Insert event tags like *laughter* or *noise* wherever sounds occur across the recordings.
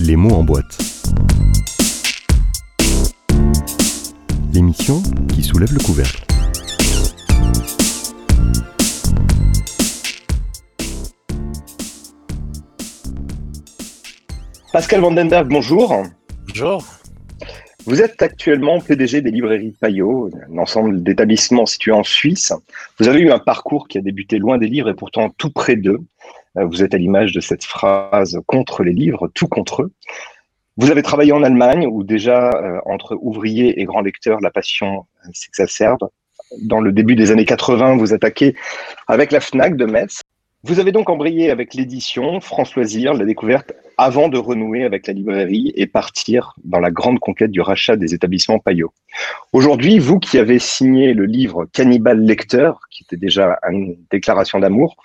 Les mots en boîte. L'émission qui soulève le couvercle. Pascal Vandenberg, bonjour. Bonjour. Vous êtes actuellement PDG des librairies Payot, un ensemble d'établissements situés en Suisse. Vous avez eu un parcours qui a débuté loin des livres et pourtant tout près d'eux. Euh, vous êtes à l'image de cette phrase contre les livres, tout contre eux. Vous avez travaillé en Allemagne où déjà euh, entre ouvriers et grands lecteurs, la passion euh, s'exacerbe. Dans le début des années 80, vous attaquez avec la FNAC de Metz. Vous avez donc embrayé avec l'édition, Françoisir, la découverte, avant de renouer avec la librairie et partir dans la grande conquête du rachat des établissements Payot. Aujourd'hui, vous qui avez signé le livre Cannibal Lecteur, qui était déjà une déclaration d'amour,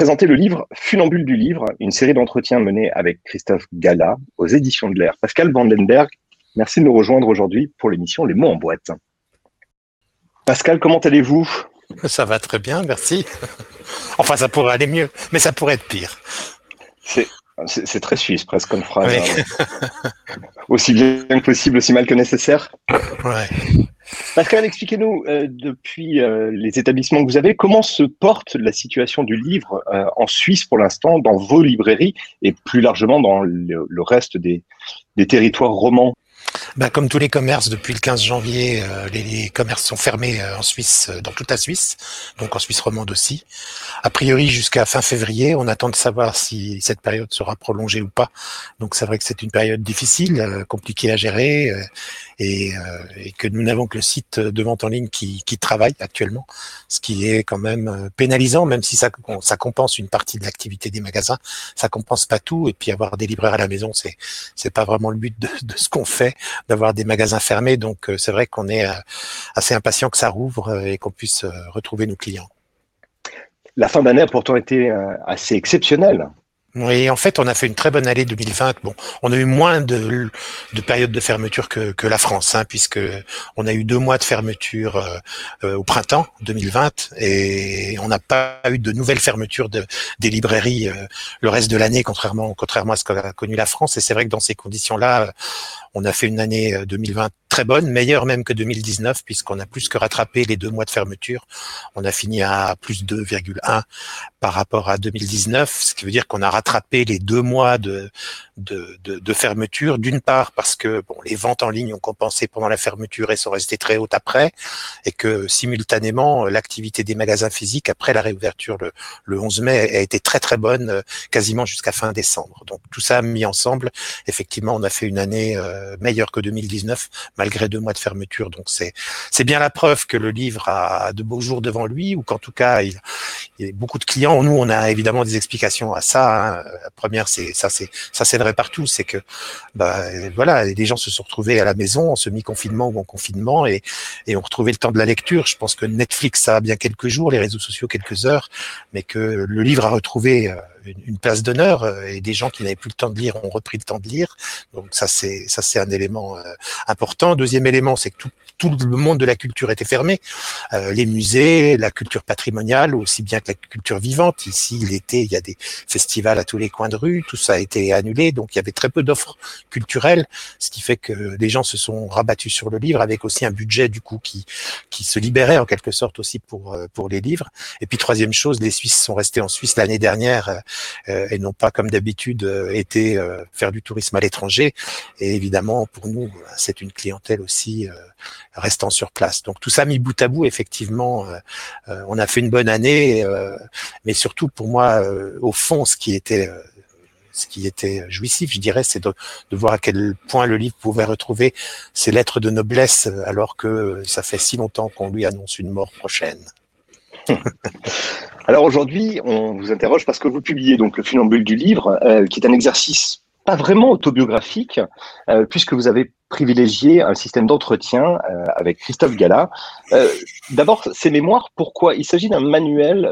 présentez le livre Funambule du livre, une série d'entretiens menés avec Christophe Gala aux éditions de l'air. Pascal Vandenberg, merci de nous rejoindre aujourd'hui pour l'émission Les mots en boîte. Pascal, comment allez-vous? Ça va très bien, merci. Enfin, ça pourrait aller mieux, mais ça pourrait être pire. C'est très suisse, presque comme phrase. Hein. *laughs* aussi bien que possible, aussi mal que nécessaire? Ouais. Pascal, expliquez-nous, euh, depuis euh, les établissements que vous avez, comment se porte la situation du livre euh, en Suisse pour l'instant, dans vos librairies et plus largement dans le, reste des, des territoires romans? Bah, comme tous les commerces, depuis le 15 janvier, euh, les, commerces sont fermés euh, en Suisse, euh, dans toute la Suisse, donc en Suisse romande aussi. A priori, jusqu'à fin février, on attend de savoir si cette période sera prolongée ou pas. Donc c'est vrai que c'est une période difficile, compliquée à gérer, et, et, que nous n'avons que le site de vente en ligne qui, travaille actuellement, ce qui est quand même pénalisant, même si ça, ça compense une partie de l'activité des magasins, ça compense pas tout. Et puis avoir des libraires à la maison, c'est c'est pas vraiment le but de, de ce qu'on fait d'avoir des magasins fermés. Donc euh, c'est vrai qu'on est euh, assez impatient que ça rouvre euh, et qu'on puisse retrouver nos clients. La fin d'année a pourtant été assez exceptionnelle. Oui, en fait, on a fait une très bonne année 2020. Bon, on a eu moins de, de périodes de fermeture que, la France, hein, puisque on a eu deux mois de fermeture euh, euh, au printemps 2020 et on n'a pas eu de nouvelles fermetures de, des librairies euh, le reste de l'année, contrairement, contrairement à ce qu'a connu la France. Et c'est vrai que dans ces conditions-là, on a fait une année 2020 très bonne, meilleure même que 2019, puisqu'on a plus que rattrapé les deux mois de fermeture. On a fini à plus 2,1 par rapport à 2019, ce qui veut dire qu'on a rattrapé les deux mois de, de, de, de fermeture. D'une part parce que bon, les ventes en ligne ont compensé pendant la fermeture et sont restées très hautes après, et que simultanément l'activité des magasins physiques après la réouverture le, le 11 mai a été très très bonne, quasiment jusqu'à fin décembre. Donc tout ça mis ensemble, effectivement, on a fait une année euh, meilleure que 2019 malgré deux mois de fermeture. Donc c'est c'est bien la preuve que le livre a de beaux jours devant lui, ou qu'en tout cas il, il y a beaucoup de clients. Nous, on a évidemment des explications à ça. Hein. La première, c'est ça, c'est ça, c'est partout, c'est que bah, voilà, les gens se sont retrouvés à la maison en semi-confinement ou en confinement et, ont retrouvé le temps de la lecture. Je pense que Netflix ça a bien quelques jours, les réseaux sociaux quelques heures, mais que le livre a retrouvé euh, une, place d'honneur euh, et des gens qui n'avaient plus le temps de lire ont repris le temps de lire. Donc ça c'est ça c'est un élément euh, important. Deuxième élément, c'est que tout, tout le monde de la culture était fermé. les musées, la culture patrimoniale, aussi bien que la culture vivante. Ici, l'été, il y a des festivals à tous les coins de rue. Tout ça a été annulé, donc il y avait très peu d'offres culturelles, ce qui fait que les gens se sont rabattus sur le livre avec aussi un budget du coup qui qui se libérait en quelque sorte aussi pour pour les livres. Et puis troisième chose, les Suisses sont restés en Suisse l'année dernière euh, et n'ont pas comme d'habitude euh, été euh, faire du tourisme à l'étranger. Et évidemment, pour nous, c'est une clientèle aussi restant sur place. Donc tout ça mis bout à bout, effectivement, on a fait une bonne année, mais surtout pour moi, au fond, ce qui était ce qui était jouissif, je dirais, c'est de, de, voir à quel point le livre pouvait retrouver ses lettres de noblesse alors que ça fait si longtemps qu'on lui annonce une mort prochaine. *laughs* Alors aujourd'hui, on vous interroge parce que vous publiez donc le funambule du livre, euh, qui est un exercice pas vraiment autobiographique, euh, puisque vous avez privilégié un système d'entretien euh, avec Christophe Gala. D'abord, ces mémoires, pourquoi? Il s'agit d'un manuel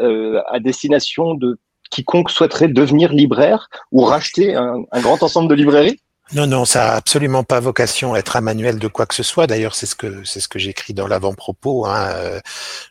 à destination de quiconque souhaiterait devenir libraire ou racheter un, un grand ensemble de librairies? Non, non, ça n'a absolument pas vocation à être un manuel de quoi que ce soit. D'ailleurs, c'est ce que c'est ce que j'écris dans l'avant-propos. Hein. Euh,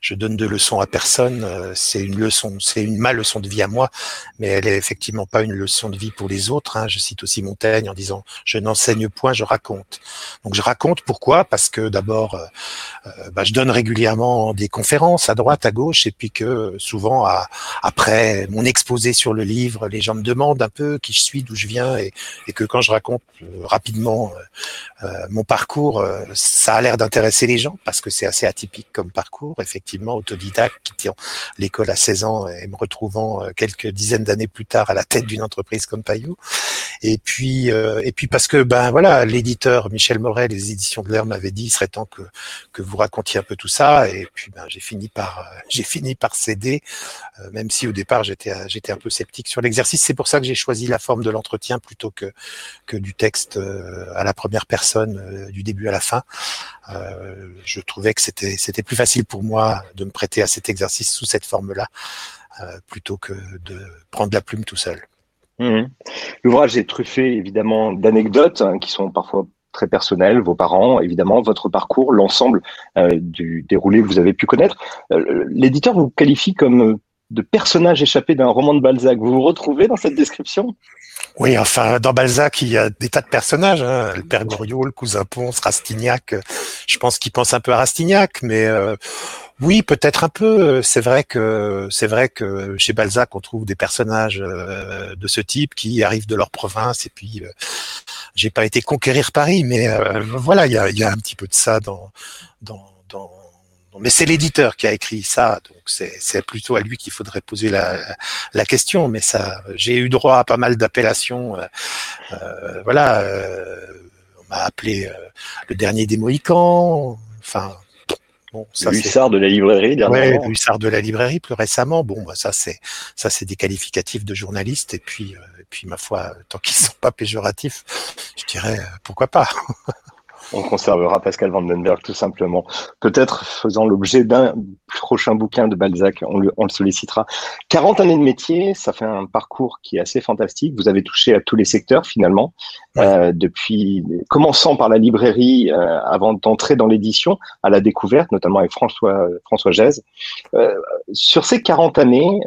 je donne de leçons à personne. Euh, c'est une leçon, c'est une ma leçon de vie à moi, mais elle est effectivement pas une leçon de vie pour les autres. Hein. Je cite aussi Montaigne en disant "Je n'enseigne point, je raconte". Donc je raconte pourquoi? Parce que d'abord, euh, bah, je donne régulièrement des conférences à droite, à gauche, et puis que souvent à, après mon exposé sur le livre, les gens me demandent un peu qui je suis, d'où je viens, et, et que quand je raconte euh, rapidement euh, euh, mon parcours, ça a l'air d'intéresser les gens parce que c'est assez atypique comme parcours. Effectivement, autodidacte, quittant l'école à 16 ans et me retrouvant quelques dizaines d'années plus tard à la tête d'une entreprise comme Payot. Et puis, et puis parce que ben voilà, l'éditeur Michel Morel, les éditions de l'Air m'avaient dit, il serait temps que que vous racontiez un peu tout ça. Et puis ben j'ai fini par j'ai fini par céder, même si au départ j'étais j'étais un peu sceptique sur l'exercice. C'est pour ça que j'ai choisi la forme de l'entretien plutôt que que du texte euh, à la première personne euh, du début à la fin. Euh, je trouvais que c'était c'était plus facile pour moi de me prêter à cet exercice sous cette forme-là plutôt que de prendre la plume tout seul. Mmh. L'ouvrage est truffé évidemment d'anecdotes hein, qui sont parfois très personnelles, vos parents, évidemment, votre parcours, l'ensemble du déroulé que vous avez pu connaître. L'éditeur vous qualifie comme de personnage échappé d'un roman de Balzac. Vous vous retrouvez dans cette description? Oui, enfin, dans Balzac, il y a des tas de personnages. Hein. Le père Goriot, le cousin Ponce, Rastignac. Je pense qu'il pense un peu à Rastignac, mais euh, oui, peut-être un peu. C'est vrai que chez Balzac, on trouve des personnages euh, de ce type qui arrivent de leur province. Et puis, euh, j'ai pas été conquérir Paris, mais voilà, il y a, un petit peu de ça dans mais c'est l'éditeur qui a écrit ça, donc c'est plutôt à lui qu'il faudrait poser la, la, question. Mais ça, j'ai eu droit à pas mal d'appellations. Euh, euh voilà, euh, on m'a appelé euh, le dernier des Mohicans. Enfin, bon, ça Hussard de la librairie, dernièrement. Ouais, Hussard de la librairie plus récemment. Bon, bah, ça c'est ça c'est des qualificatifs de journaliste. Et puis, et puis ma foi, tant qu'ils sont pas péjoratifs, je dirais pourquoi pas. *laughs* on conservera Pascal Vandenberg tout simplement. Peut-être faisant l'objet d'un prochain bouquin de Balzac, on le, sollicitera. 40 années de métier, ça fait un parcours qui est assez fantastique. Vous avez touché à tous les secteurs finalement, euh, depuis commençant par la librairie euh, avant d'entrer dans l'édition, à la découverte, notamment avec François François Gèze. Euh, sur ces 40 années,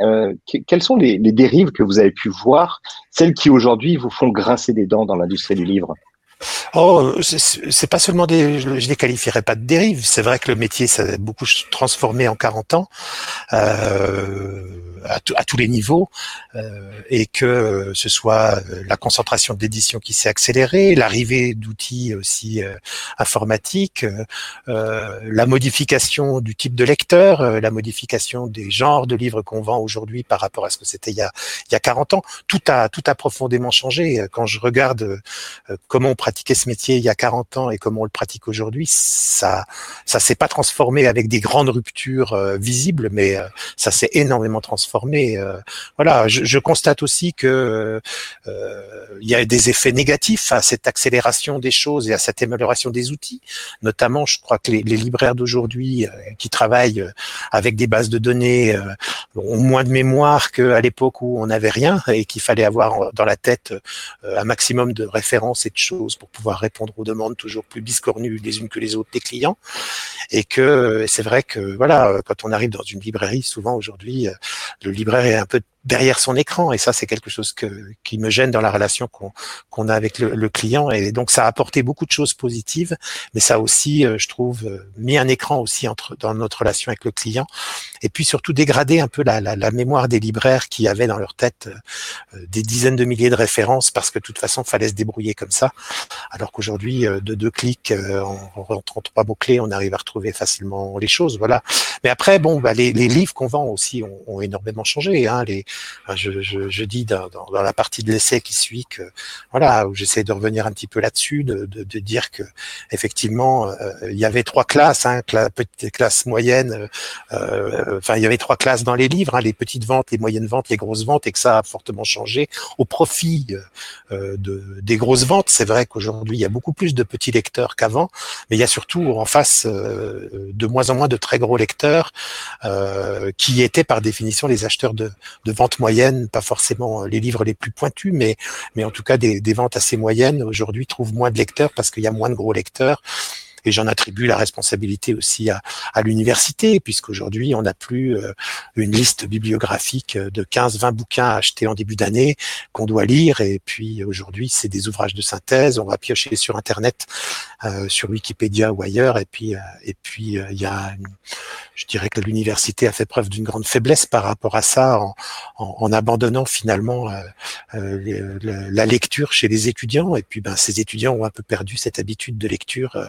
quelles sont les dérives que vous avez pu voir, celles qui aujourd'hui vous font grincer des dents dans l'industrie du livre? Oh, c'est pas seulement des, je les qualifierais pas de dérive. C'est vrai que le métier s'est beaucoup transformé en 40 ans. Euh, à, tous les niveaux euh, et que euh, ce soit euh, la concentration d'édition qui s'est accélérée, l'arrivée d'outils aussi informatiques, la modification du type de lecteur, la modification des genres de livres qu'on vend aujourd'hui par rapport à ce que c'était il y a il y a 40 ans, tout a tout a profondément changé. Quand je regarde comment on pratiquait ce métier il y a 40 ans et comment on le pratique aujourd'hui, ça ça s'est pas transformé avec des grandes ruptures visibles, mais ça s'est énormément transformé formé. Euh, voilà, je, constate aussi que euh, il y a des effets négatifs à cette accélération des choses et à cette amélioration des outils. Notamment, je crois que les, libraires d'aujourd'hui euh, qui travaillent avec des bases de données ont moins de mémoire qu'à l'époque où on n'avait rien et qu'il fallait avoir dans la tête un maximum de références et de choses pour pouvoir répondre aux demandes toujours plus biscornues les unes que les autres des clients. Et que c'est vrai que voilà, quand on arrive dans une librairie, souvent aujourd'hui, le libraire est un peu derrière son écran. Et ça c'est quelque chose que, qui me gêne dans la relation qu'on a avec le, client. Et donc ça a apporté beaucoup de choses positives. Mais ça a aussi euh, je trouve euh, mis un écran aussi entre dans notre relation avec le client. Et puis surtout dégradé un peu la, la, la mémoire des libraires qui avaient dans leur tête euh, des dizaines de milliers de références parce que de toute façon fallait se débrouiller comme ça alors qu'aujourd'hui de deux clics en rentrant trois mots clés on arrive à retrouver facilement les choses voilà mais après bon bah, les, les livres qu'on vend aussi ont, ont énormément changé hein, les je, je, je, dis dans, dans, la partie de l'essai qui suit que voilà où j'essaie de revenir un petit peu là-dessus, de, de, de, dire que effectivement euh, il y avait trois classes, hein, cla petite classe moyenne, euh, enfin il y avait trois classes dans les livres, hein, les petites ventes, les moyennes ventes, les grosses ventes, et que ça a fortement changé au profit euh, de, des grosses ventes. C'est vrai que qu'aujourd'hui il y a beaucoup plus de petits lecteurs qu'avant, mais il y a surtout en face de moins en moins de très gros lecteurs qui étaient par définition les acheteurs de, de vente moyenne, pas forcément les livres les plus pointus, mais mais en tout cas des, des ventes assez moyennes. Aujourd'hui trouvent moins de lecteurs parce qu'il y a moins de gros lecteurs et j'en attribue la responsabilité aussi à, à l'université, puisqu'aujourd'hui, on n'a plus euh, une liste bibliographique de 15-20 bouquins achetés en début d'année qu'on doit lire, et puis aujourd'hui, c'est des ouvrages de synthèse, on va piocher sur Internet, euh, sur Wikipédia ou ailleurs, et puis euh, et puis il y a, je dirais que l'université a fait preuve d'une grande faiblesse par rapport à ça, en, en, en abandonnant finalement la lecture chez les étudiants, et puis ben ces étudiants ont un peu perdu cette habitude de lecture euh,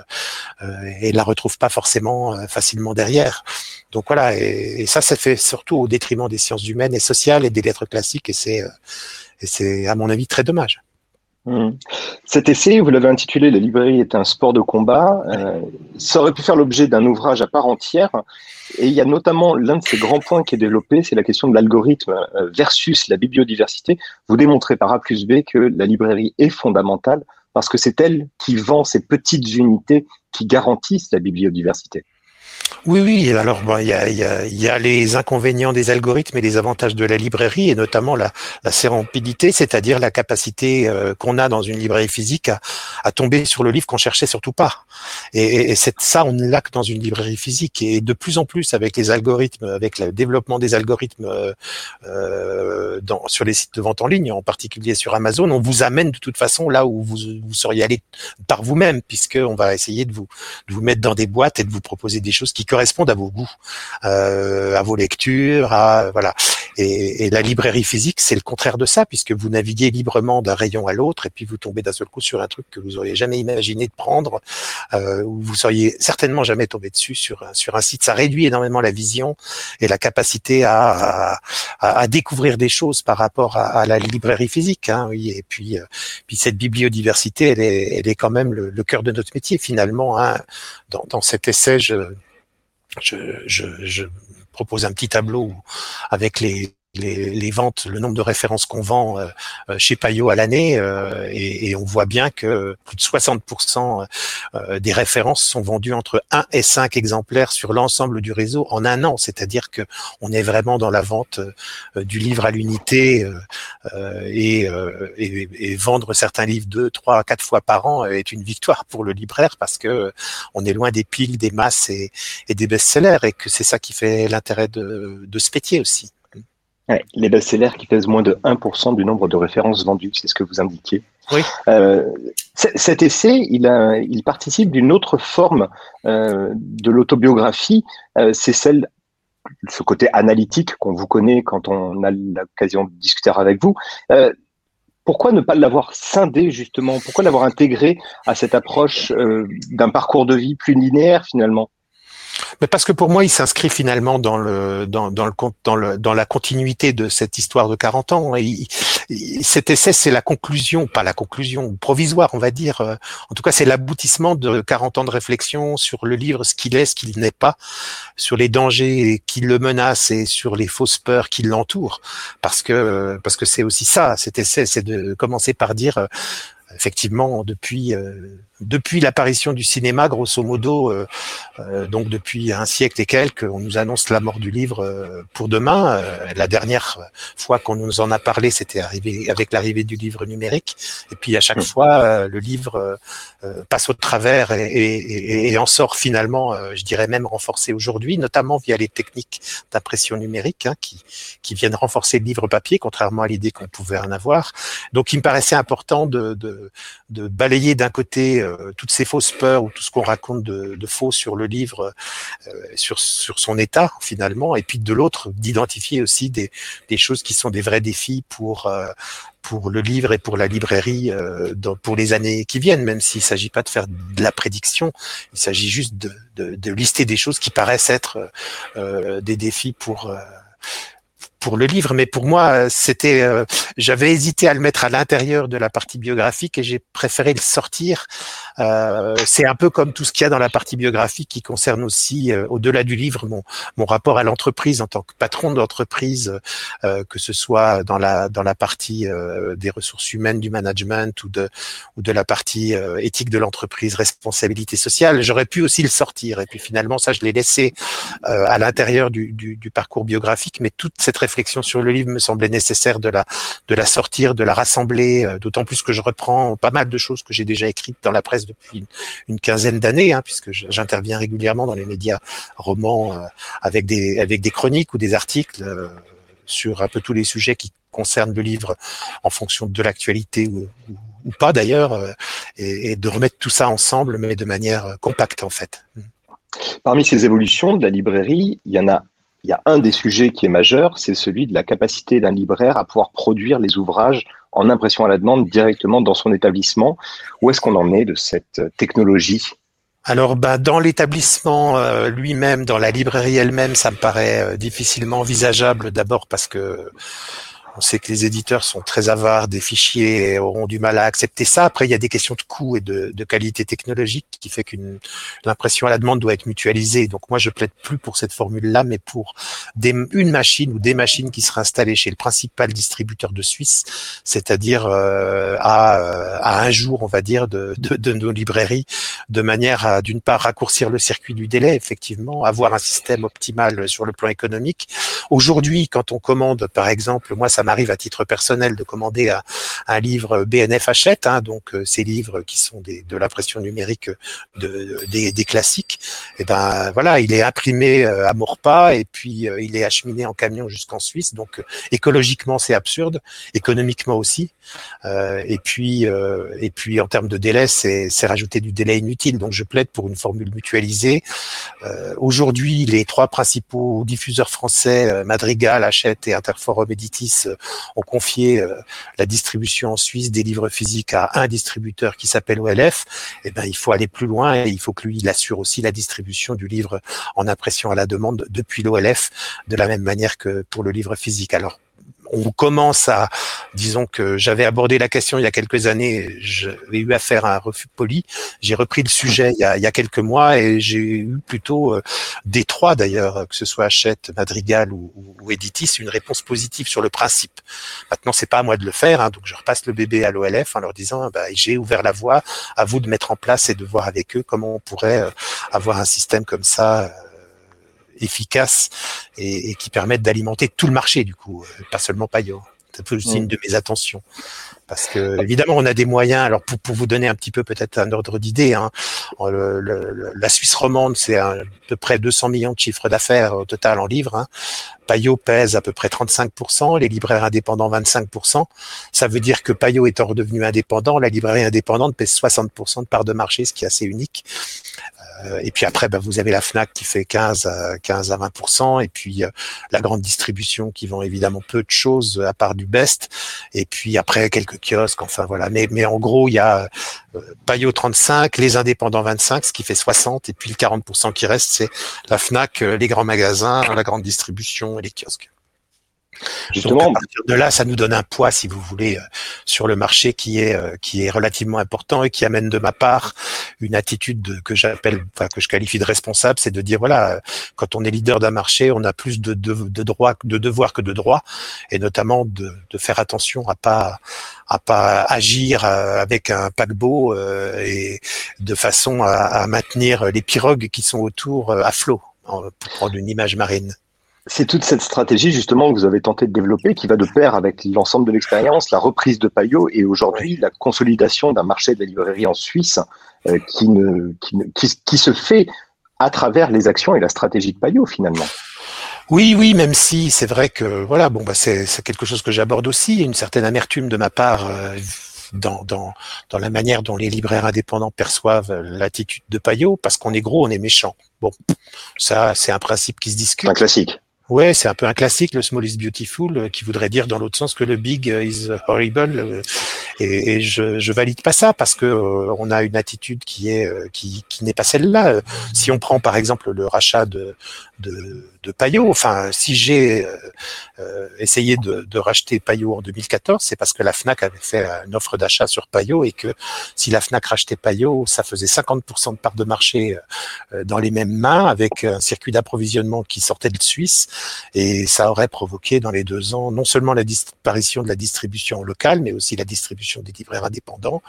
et la retrouve pas forcément euh, facilement derrière. Donc voilà, et, ça, ça fait surtout au détriment des sciences humaines et sociales et des lettres classiques, et c'est, euh, et c'est à mon avis très dommage. Mmh. Cet essai, vous l'avez intitulé La librairie est un sport de combat. ça aurait pu faire l'objet d'un ouvrage à part entière. Et il y a notamment l'un de ces grands points qui est développé, c'est la question de l'algorithme versus la bibliodiversité. Vous démontrez par A plus B que la librairie est fondamentale parce que c'est elle qui vend ces petites unités qui garantissent la bibliodiversité. Oui, oui. Alors, bon, il y, a, y, a, y, a, les inconvénients des algorithmes et les avantages de la librairie, et notamment la, la sérendipité, c'est-à-dire la capacité euh, qu'on a dans une librairie physique à, à tomber sur le livre qu'on cherchait surtout pas. Et, et c'est ça, on l'a que dans une librairie physique. Et de plus en plus, avec les algorithmes, avec le développement des algorithmes euh, euh dans, sur les sites de vente en ligne, en particulier sur Amazon, on vous amène de toute façon là où vous, vous seriez allé par vous-même, puisque on va essayer de vous, de vous mettre dans des boîtes et de vous proposer des choses qui correspondent à vos goûts, euh, à vos lectures, à voilà. Et, la librairie physique, c'est le contraire de ça, puisque vous naviguez librement d'un rayon à l'autre, et puis vous tombez d'un seul coup sur un truc que vous auriez jamais imaginé de prendre, euh, ou vous seriez certainement jamais tombé dessus sur sur un site. Ça réduit énormément la vision et la capacité à, à, à découvrir des choses par rapport à, à la librairie physique. Hein, oui. Et puis, euh, puis cette bibliodiversité, elle est, elle est quand même le, le cœur de notre métier finalement. Hein. Dans, dans cet essai, je je, je, je, propose un petit tableau avec les, les, ventes, le nombre de références qu'on vend euh, euh chez Payot à l'année, euh, et, on voit bien que plus de 60% euh, des références sont vendues entre 1 et 5 exemplaires sur l'ensemble du réseau en un an. C'est-à-dire que on est vraiment dans la vente du livre à l'unité et, vendre certains livres deux, trois, quatre fois par an est une victoire pour le libraire parce que on est loin des piles, des masses et, et des best-sellers et que c'est ça qui fait l'intérêt de, de ce métier aussi. Ouais, les best-sellers qui pèsent moins de 1% du nombre de références vendues, c'est ce que vous indiquiez. Oui. Euh, cet essai, il, a, il participe d'une autre forme euh, de l'autobiographie, euh, c'est celle, ce côté analytique qu'on vous connaît quand on a l'occasion de discuter avec vous. Pourquoi ne pas l'avoir scindé justement? Pourquoi l'avoir intégré à cette approche d'un parcours de vie plus linéaire finalement? Mais parce que pour moi, il s'inscrit finalement dans le dans, dans le dans le dans la continuité de cette histoire de 40 ans. Il, cet essai, c'est la conclusion, pas la conclusion provisoire, on va dire. Euh, en tout cas, c'est l'aboutissement de 40 ans de réflexion sur le livre, ce qu'il est, ce qu'il n'est pas, sur les dangers qui le menacent et sur les fausses peurs qui l'entourent. Parce que parce que c'est aussi ça. Cet essai, c'est de commencer par dire euh, effectivement depuis euh, depuis l'apparition du cinéma, grosso modo, euh, euh, donc depuis un siècle et quelques, on nous annonce la mort du livre euh, pour demain. Euh, la dernière fois qu'on nous en a parlé, c'était arrivé avec l'arrivée du livre numérique. Et puis à chaque mmh. fois, euh, le livre euh, passe au travers et, et, et, en sort finalement, je dirais même renforcé aujourd'hui, notamment via les techniques d'impression numérique hein, qui, qui viennent renforcer le livre papier, contrairement à l'idée qu'on pouvait en avoir. Donc il me paraissait important de, de, de balayer d'un côté euh, toutes ces fausses peurs ou tout ce qu'on raconte de, faux sur le livre, euh, sur, son état finalement, et puis de l'autre d'identifier aussi des, choses qui sont des vrais défis pour euh, pour le livre et pour la librairie dans, pour les années qui viennent, même s'il ne s'agit pas de faire de la prédiction, il s'agit juste de, lister des choses qui paraissent être des défis pour pour le livre, mais pour moi, c'était, euh, j'avais hésité à le mettre à l'intérieur de la partie biographique et j'ai préféré le sortir. Euh, c'est un peu comme tout ce qu'il y a dans la partie biographique qui concerne aussi, euh, au-delà du livre, mon, mon rapport à l'entreprise en tant que patron d'entreprise, que ce soit dans la dans la partie des ressources humaines, du management ou de ou de la partie éthique de l'entreprise, responsabilité sociale. J'aurais pu aussi le sortir et puis finalement ça, je l'ai laissé à l'intérieur du, du, du parcours biographique, mais toute cette sur le livre me semblait nécessaire de la, de la sortir, de la rassembler, euh, d'autant plus que je reprends pas mal de choses que j'ai déjà écrites dans la presse depuis une, quinzaine d'années, hein, puisque j'interviens régulièrement dans les médias romans euh, avec, des, avec des chroniques ou des articles euh, sur un peu tous les sujets qui concernent le livre en fonction de l'actualité ou, ou, pas d'ailleurs, et, et de remettre tout ça ensemble, mais de manière compacte en fait. Parmi ces évolutions de la librairie, il y en a il y a un des sujets qui est majeur, c'est celui de la capacité d'un libraire à pouvoir produire les ouvrages en impression à la demande directement dans son établissement. Où est-ce qu'on en est de cette technologie? Alors, bah, dans l'établissement euh, lui-même, dans la librairie elle-même, ça me paraît euh, difficilement envisageable. D'abord parce que on sait que les éditeurs sont très avares des fichiers et auront du mal à accepter ça. Après, il y a des questions de coût et de, de qualité technologique qui fait qu'une l'impression à la demande doit être mutualisée. Donc moi, je plaide plus pour cette formule-là, mais pour des, une machine ou des machines qui seraient installées chez le principal distributeur de Suisse, c'est-à-dire euh, à, euh, à, un jour, on va dire, de, de, de nos librairies, de manière à, d'une part, raccourcir le circuit du délai, effectivement, avoir un système optimal sur le plan économique. Aujourd'hui, quand on commande, par exemple, moi, ça ça m'arrive à titre personnel de commander un, livre BNF Hachette, hein, donc euh, ces livres qui sont de l'impression numérique de, des, classiques. Et ben voilà, il est imprimé euh, à Maurepas et puis euh, il est acheminé en camion jusqu'en Suisse. Donc écologiquement c'est absurde, économiquement aussi. et puis et puis en termes de délai, c'est rajouter du délai inutile. Donc je plaide pour une formule mutualisée. Aujourd'hui, les trois principaux diffuseurs français, Madrigal, Hachette et Interforum Editis, ont confié euh, la distribution en Suisse des livres physiques à un distributeur qui s'appelle OLF, eh ben, il faut aller plus loin et il faut que lui, assure aussi la distribution du livre en impression à la demande depuis l'OLF, de la même manière que pour le livre physique. Alors, on commence à, disons que j'avais abordé la question il y a quelques années, j'avais eu affaire à un refus poli. J'ai repris le sujet il y a, quelques mois et j'ai eu plutôt euh, des trois d'ailleurs, que ce soit Hachette, Madrigal ou, ou, Editis, une réponse positive sur le principe. Maintenant, c'est pas à moi de le faire, hein, donc je repasse le bébé à l'OLF en leur disant, bah, j'ai ouvert la voie, à vous de mettre en place et de voir avec eux comment on pourrait euh, avoir un système comme ça. Euh, efficaces et, et qui permettent d'alimenter tout le marché du coup, euh, pas seulement Payot. C'est aussi une de mes attentions. Parce que évidemment, on a des moyens. Alors pour, pour vous donner un petit peu peut-être un ordre d'idée, hein, le, la Suisse romande, c'est à peu près 200 millions de chiffres d'affaires au total en livres. Hein. Payot pèse à peu près 35%, les libraires indépendants 25%. Ça veut dire que Payot étant redevenu indépendant, la librairie indépendante pèse 60% de part de marché, ce qui est assez unique. Euh, et puis après, ben, vous avez la Fnac qui fait 15 à 15 à 20 et puis euh, la grande distribution qui vend évidemment peu de choses à part du best. Et puis après quelques kiosques. Enfin voilà. Mais en gros, il y a euh, Payot 35, les indépendants 25, ce qui fait 60, et puis le 40 qui reste, c'est la Fnac, les grands magasins, la grande distribution et les kiosques. Justement, Donc à partir de là, ça nous donne un poids, si vous voulez, euh, sur le marché qui est euh, qui est relativement important et qui amène de ma part une attitude que j'appelle, enfin que je qualifie de responsable, c'est de dire voilà, quand on est leader d'un marché, on a plus de, de, de droits, de devoirs que de droits, et notamment de, de faire attention à pas à pas agir euh, avec un paquebot et de façon à, à maintenir les pirogues qui sont autour à flot, pour prendre une image marine. C'est toute cette stratégie justement que vous avez tenté de développer qui va de pair avec l'ensemble de l'expérience, la reprise de Payot et aujourd'hui la consolidation d'un marché de la librairie en Suisse euh, qui, ne, qui, qui, qui, se fait à travers les actions et la stratégie de Payot finalement. Oui, oui, même si c'est vrai que voilà, bon, bah c'est quelque chose que j'aborde aussi, une certaine amertume de ma part. Euh, dans, dans, dans la manière dont les libraires indépendants perçoivent l'attitude de Payot, parce qu'on est gros, on est méchant. Bon, ça, c'est un principe qui se discute. Un classique. Ouais, c'est un peu un classique, le small is beautiful, euh, qui voudrait dire dans l'autre sens que le big is horrible. Euh, et, je, je valide pas ça parce que euh, on a une attitude qui est qui, qui n'est pas celle-là. Si on prend par exemple le rachat de de, de Payot, enfin si j'ai essayé de, de, racheter Payot en 2014, c'est parce que la Fnac avait fait une offre d'achat sur Payot et que si la Fnac rachetait Payot, ça faisait 50% de part de marché dans les mêmes mains avec un circuit d'approvisionnement qui sortait de Suisse et ça aurait provoqué dans les deux ans non seulement la disparition de la distribution locale, mais aussi la distribution des libraires indépendants.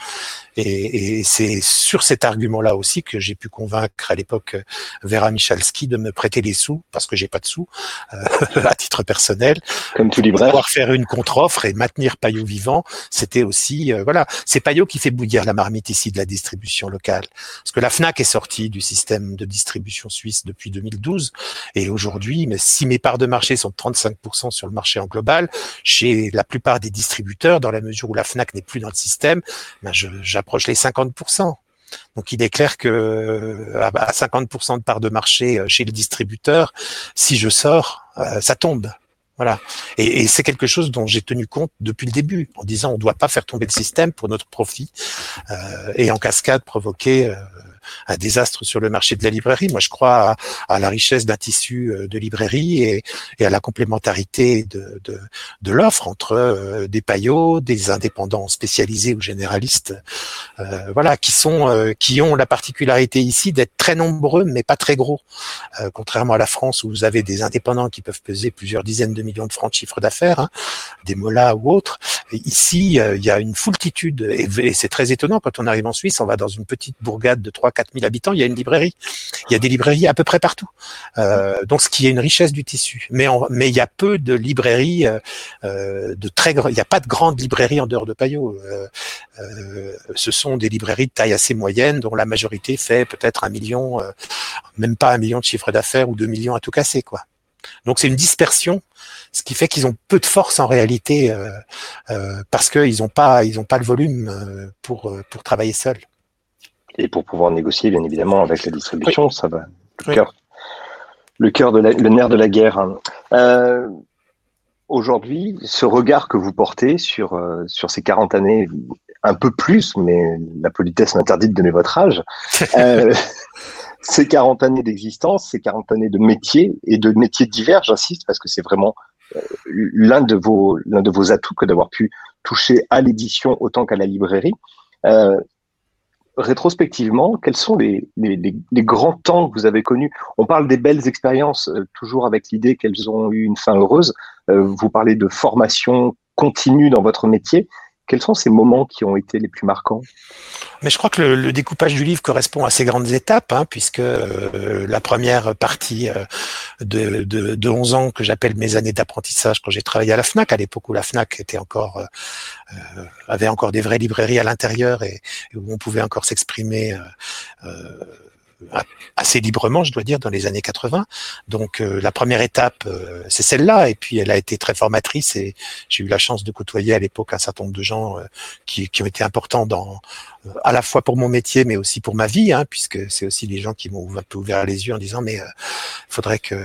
Et, et c'est sur cet argument-là aussi que j'ai pu convaincre à l'époque Vera Michalski de me prêter les sous, parce que j'ai pas de sous, euh, *laughs* à titre personnel. Comme tout libraire. Pouvoir faire une contre-offre et maintenir Payot vivant, c'était aussi, euh, voilà, c'est Payot qui fait bouillir la marmite ici de la distribution locale. Parce que la FNAC est sortie du système de distribution suisse depuis 2012, et aujourd'hui, mais si mes parts de marché sont de 35% sur le marché en global, chez la plupart des distributeurs, dans la mesure où la FNAC n'est plus dans le système, ben j'approche les 50%. Donc il est clair que à 50% de part de marché euh, chez le distributeur, si je sors, euh, ça tombe. Voilà. Et, et c'est quelque chose dont j'ai tenu compte depuis le début, en disant on ne doit pas faire tomber le système pour notre profit euh, et en cascade provoquer euh, un désastre sur le marché de la librairie. Moi, je crois à, la richesse d'un tissu euh, de librairie et, à la complémentarité de, de, l'offre entre euh, des paillots, des indépendants spécialisés ou généralistes, euh, voilà, qui sont, qui ont la particularité ici d'être très nombreux mais pas très gros, contrairement à la France où vous avez des indépendants qui peuvent peser plusieurs dizaines de millions de francs de chiffre d'affaires, hein, des molas ou autres. ici, il y a une foultitude et, et c'est très étonnant quand on arrive en Suisse, on va dans une petite bourgade de 3 4 000 habitants, il y a une librairie. Il y a des librairies à peu près partout. Euh, donc, ce qui est une richesse du tissu. Mais, il y a peu de librairies euh, euh de très Il n'y a pas de grandes librairies en dehors de Payot. Ce sont des librairies de taille assez moyenne, dont la majorité fait peut-être un million, même pas un million de chiffre d'affaires ou deux millions à tout casser, quoi. Donc c'est une dispersion, ce qui fait qu'ils ont peu de force en réalité euh, euh, parce qu'ils n'ont pas ils ont pas le volume pour pour travailler seuls. Et pour pouvoir négocier, bien évidemment, avec la distribution, ça va. Le cœur, le cœur de la, le nerf de la guerre. Euh, Aujourd'hui, ce regard que vous portez sur euh, sur ces 40 années, un peu plus, mais la politesse m'interdit de donner votre âge. *laughs* euh, ces 40 années d'existence, ces 40 années de métier et de métiers divers, j'insiste, parce que c'est vraiment l'un de vos l'un de vos atouts que d'avoir pu toucher à l'édition autant qu'à la librairie. Euh, rétrospectivement, quels sont les, grands temps que vous avez connus? On parle des belles expériences, euh, toujours avec l'idée qu'elles ont eu une fin heureuse. Euh, vous parlez de formation continue dans votre métier. Quels sont ces moments qui ont été les plus marquants? Mais je crois que le, découpage du livre correspond à ces grandes étapes, hein, puisque euh, la première partie euh, de, de, de, 11 ans que j'appelle mes années d'apprentissage quand j'ai travaillé à la FNAC, à l'époque où la FNAC était encore euh, avait encore des vraies librairies à l'intérieur et, où on pouvait encore s'exprimer assez librement, je dois dire, dans les années 80. Donc euh, la première étape, euh, c'est celle-là, et puis elle a été très formatrice, et j'ai eu la chance de côtoyer à l'époque un certain nombre de gens euh, qui, qui, ont été importants dans, à la fois pour mon métier, mais aussi pour ma vie, hein, puisque c'est aussi les gens qui m'ont un peu ouvert les yeux en disant mais il faudrait que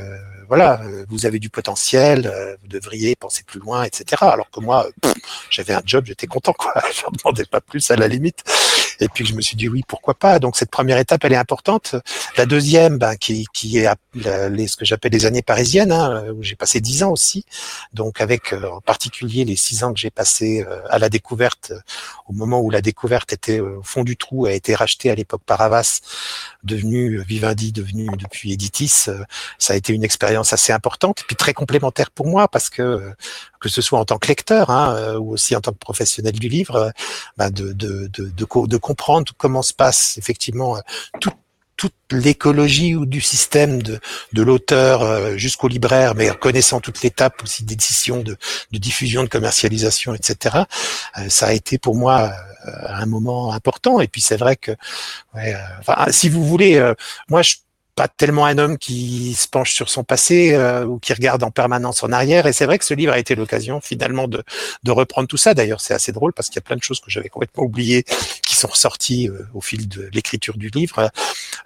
voilà, vous avez du potentiel, vous devriez penser plus loin, etc. Alors que moi, j'avais un job, j'étais content, quoi. *laughs* Je ne demandais pas plus à la limite. Et puis je me suis dit oui, pourquoi pas. Donc cette première étape, elle est importante. La deuxième, ben, qui, qui est les, ce que j'appelle les années parisiennes, hein, où j'ai passé dix ans aussi. Donc avec euh, en particulier les six ans que j'ai passé euh, à la découverte, au moment où la découverte était au fond du trou, a été rachetée à l'époque par Havas, devenu Vivendi, devenu depuis Editis. Euh, ça a été une expérience assez importante, puis très complémentaire pour moi parce que que ce soit en tant que lecteur hein, ou aussi en tant que professionnel du livre, ben de, de, de, de, de comprendre comment se passe effectivement tout, toute l'écologie ou du système de, de l'auteur euh, jusqu'au libraire, mais connaissant toute l'étape aussi des décisions de, de, diffusion, de commercialisation, etc. Euh, ça a été pour moi euh, un moment important. Et puis c'est vrai que, si vous voulez, moi je pas tellement un homme qui se penche sur son passé euh, ou qui regarde en permanence en arrière. Et c'est vrai que ce livre a été l'occasion finalement de, de reprendre tout ça. D'ailleurs, c'est assez drôle parce qu'il y a plein de choses que j'avais complètement oubliées qui sont ressorties euh, au fil de l'écriture du livre.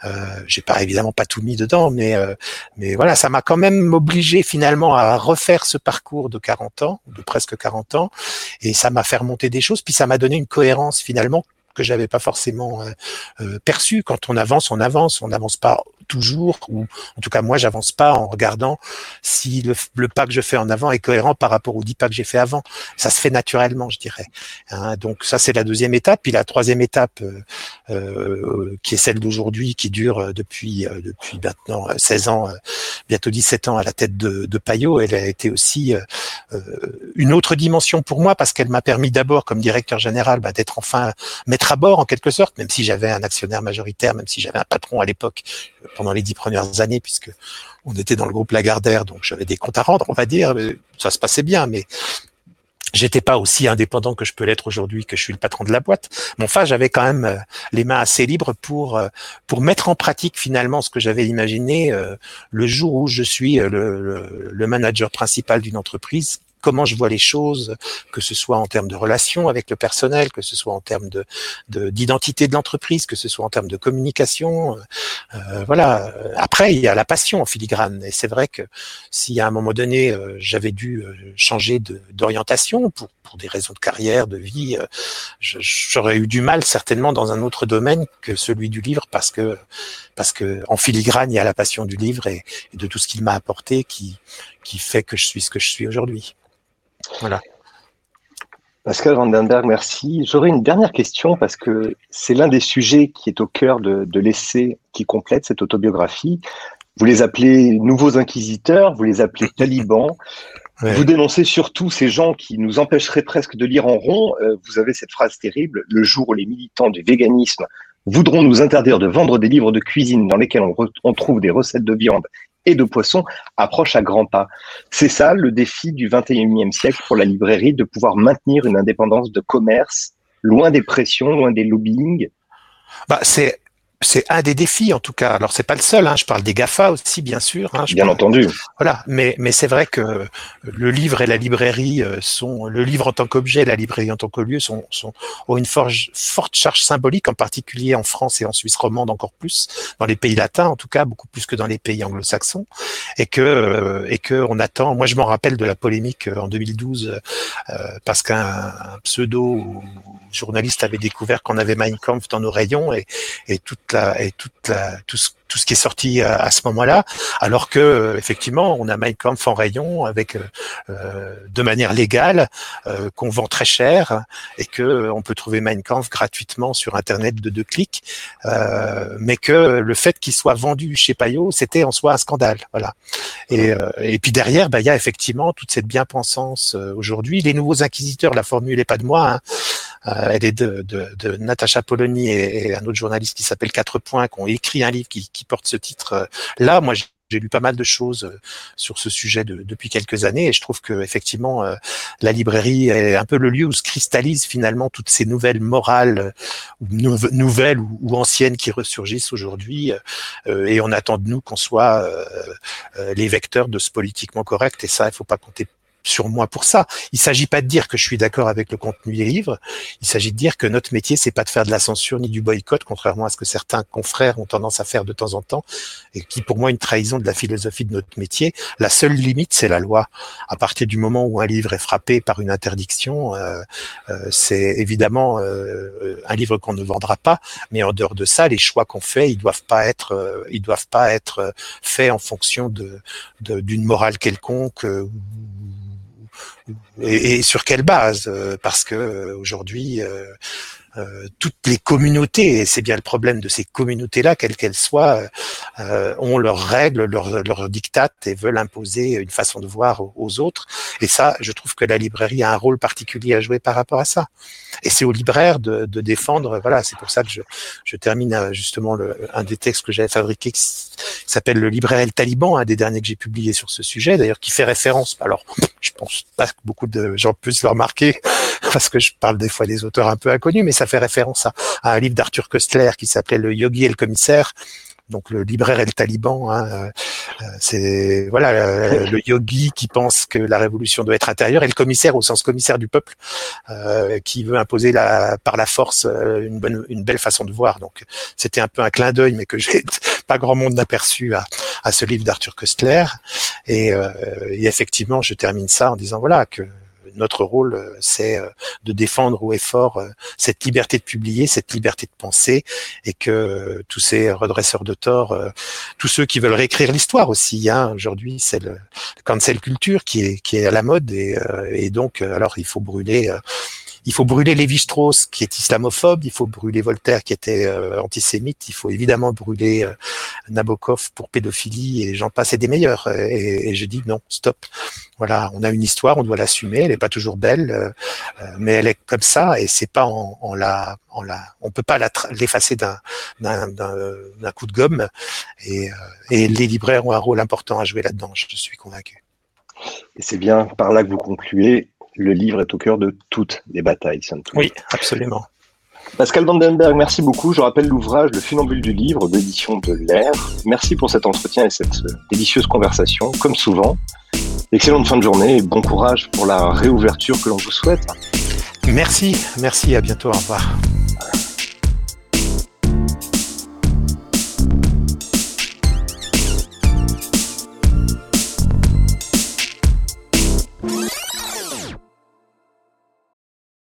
Euh, J'ai pas évidemment pas tout mis dedans, mais euh, mais voilà, ça m'a quand même obligé finalement à refaire ce parcours de 40 ans, de presque 40 ans, et ça m'a fait remonter des choses. Puis ça m'a donné une cohérence finalement que j'avais pas forcément euh, perçu. Quand on avance, on avance, on n'avance pas toujours, ou en tout cas moi j'avance pas en regardant si le, pas que je fais en avant est cohérent par rapport aux dix pas que j'ai fait avant. Ça se fait naturellement, je dirais. Hein, donc ça c'est la deuxième étape. Puis la troisième étape, euh, euh, qui est celle d'aujourd'hui, qui dure depuis depuis maintenant 16 ans, bientôt 17 ans à la tête de, de Payot, elle a été aussi une autre dimension pour moi parce qu'elle m'a permis d'abord, comme directeur général, bah, d'être enfin mettre à bord en quelque sorte, même si j'avais un actionnaire majoritaire, même si j'avais un patron à l'époque pendant les dix premières années, puisque on était dans le groupe Lagardère, donc j'avais des comptes à rendre, on va dire. Ça se passait bien, mais j'étais pas aussi indépendant que je peux l'être aujourd'hui, que je suis le patron de la boîte. Mais enfin, j'avais quand même euh, les mains assez libres pour euh, pour mettre en pratique finalement ce que j'avais imaginé euh, le jour où je suis le, le manager principal d'une entreprise comment je vois les choses, que ce soit en termes de relations avec le personnel, que ce soit en termes de d'identité de, l'entreprise, que ce soit en termes de communication. Euh, voilà. Après, il y a la passion en filigrane. Et c'est vrai que si à un moment donné, euh, j'avais dû euh, changer d'orientation pour, pour des raisons de carrière, de vie, euh, j'aurais eu du mal certainement dans un autre domaine que celui du livre parce que parce que en filigrane, il y a la passion du livre et, et de tout ce qu'il m'a apporté qui qui fait que je suis ce que je suis aujourd'hui. Voilà. Pascal Vandenberg, merci. J'aurais une dernière question parce que c'est l'un des sujets qui est au cœur de, de l'essai qui complète cette autobiographie. Vous les appelez nouveaux inquisiteurs, vous les appelez *laughs* talibans. Ouais. Vous dénoncez surtout ces gens qui nous empêcheraient presque de lire en rond. Euh, vous avez cette phrase terrible, le jour où les militants du véganisme voudront nous interdire de vendre des livres de cuisine dans lesquels on, on trouve des recettes de viande et de poissons approche à grands pas. C'est ça le défi du 21e siècle pour la librairie, de pouvoir maintenir une indépendance de commerce, loin des pressions, loin des lobbying. Bah, c'est c'est un des défis en tout cas. Alors c'est pas le seul. Hein. Je parle des Gafa aussi, bien sûr. Hein. bien parle... entendu. Voilà, mais mais c'est vrai que le livre et la librairie sont le livre en tant qu'objet, la librairie en tant que lieu sont, sont ont une forge, forte charge symbolique, en particulier en France et en Suisse romande encore plus, dans les pays latins en tout cas beaucoup plus que dans les pays anglo-saxons, et que et que on attend. Moi je m'en rappelle de la polémique en 2012 euh, parce qu'un pseudo journaliste avait découvert qu'on avait Mein Kampf dans nos rayons et, et toute et tout ce qui est sorti à, à ce moment-là, alors que euh, effectivement on a Mein Kampf en rayon avec euh, de manière légale euh, qu'on vend très cher et que on peut trouver Mein Kampf gratuitement sur internet de deux clics, mais que le fait qu'il soit vendu chez Payot, c'était en soi un scandale, voilà. Et, et puis derrière, bah, il y a effectivement toute cette bien-pensance aujourd'hui. Les nouveaux inquisiteurs, la formule n'est pas de moi. Hein. Euh, elle est de, de, de Natacha Polony et, et, un autre journaliste qui s'appelle Quatre Points, qui ont écrit un livre qui, qui porte ce titre. Là, moi, j'ai lu pas mal de choses sur ce sujet de, depuis quelques années et je trouve que effectivement euh, la librairie est un peu le lieu où se cristallisent finalement toutes ces nouvelles morales ou nouvelles ou, anciennes qui ressurgissent aujourd'hui euh, et on attend de nous qu'on soit euh, les vecteurs de ce politiquement correct et ça il faut pas compter sur moi pour ça. Il s'agit pas de dire que je suis d'accord avec le contenu des livres. Il s'agit de dire que notre métier, c'est pas de faire de la censure ni du boycott, contrairement à ce que certains confrères ont tendance à faire de temps en temps, et qui, pour moi, une trahison de la philosophie de notre métier. La seule limite, c'est la loi. À partir du moment où un livre est frappé par une interdiction, euh, euh, c'est évidemment euh, un livre qu'on ne vendra pas. Mais en dehors de ça, les choix qu'on fait, ils doivent pas être, euh, ils doivent pas être faits en fonction de d'une morale quelconque et, sur quelle base Parce que aujourd'hui, euh, toutes les communautés, et c'est bien le problème de ces communautés-là, quelles qu'elles soient, euh, ont leurs règles, leurs leur dictates et veulent imposer une façon de voir aux, autres. Et ça, je trouve que la librairie a un rôle particulier à jouer par rapport à ça. Et c'est aux libraires de, défendre. Voilà, c'est pour ça que je, termine euh, justement un des textes que j'avais fabriqué s'appelle Le libraire taliban, un des derniers que j'ai publié sur ce sujet, d'ailleurs, qui fait référence. Alors, je pense pas que beaucoup de gens puissent le remarquer *laughs* parce que je parle des fois des auteurs un peu inconnus, mais ça fait référence à, à un livre d'Arthur Köstler qui s'appelait Le yogi et le commissaire donc le libraire et le taliban. Hein, c'est voilà le yogi qui pense que la révolution doit être intérieure et le commissaire au sens commissaire du peuple qui veut imposer la, par la force une bonne, une belle façon de voir. Donc c'était un peu un clin d'œil, mais que j'ai *laughs* pas grand monde d'aperçu à, à ce livre d'Arthur Köstler. Et, et effectivement, je termine ça en disant voilà que notre rôle, euh, c'est euh, de défendre haut et fort euh, cette liberté de publier, cette liberté de penser, et que tous ces redresseurs de tort, tous ceux qui veulent réécrire l'histoire aussi, hein, aujourd'hui, c'est le cancel culture qui est qui est à la mode, et, et donc, alors, il faut brûler il faut brûler Lévi-Strauss qui est islamophobe, il faut brûler Voltaire qui était euh, antisémite, il faut évidemment brûler euh, Nabokov pour pédophilie et j'en passe et des meilleurs. Et, je dis non, stop. Voilà, on a une histoire, on doit l'assumer. Elle n'est pas toujours belle, euh, mais elle est comme ça et c'est pas en, en, la, en la, on peut pas l'effacer d'un d'un coup de gomme. Et, et les libraires ont un rôle important à jouer là-dedans. Je suis convaincu. Et c'est bien par là que vous concluez le livre est au cœur de toutes les batailles. Oui, absolument. Pascal Vandenberg, merci beaucoup. Je rappelle l'ouvrage Le funambule du livre d'édition de l'Air. Merci pour cet entretien et cette euh, délicieuse conversation, comme souvent. Excellente fin de journée et bon courage pour la réouverture que l'on vous souhaite. Merci, merci, à bientôt, au revoir.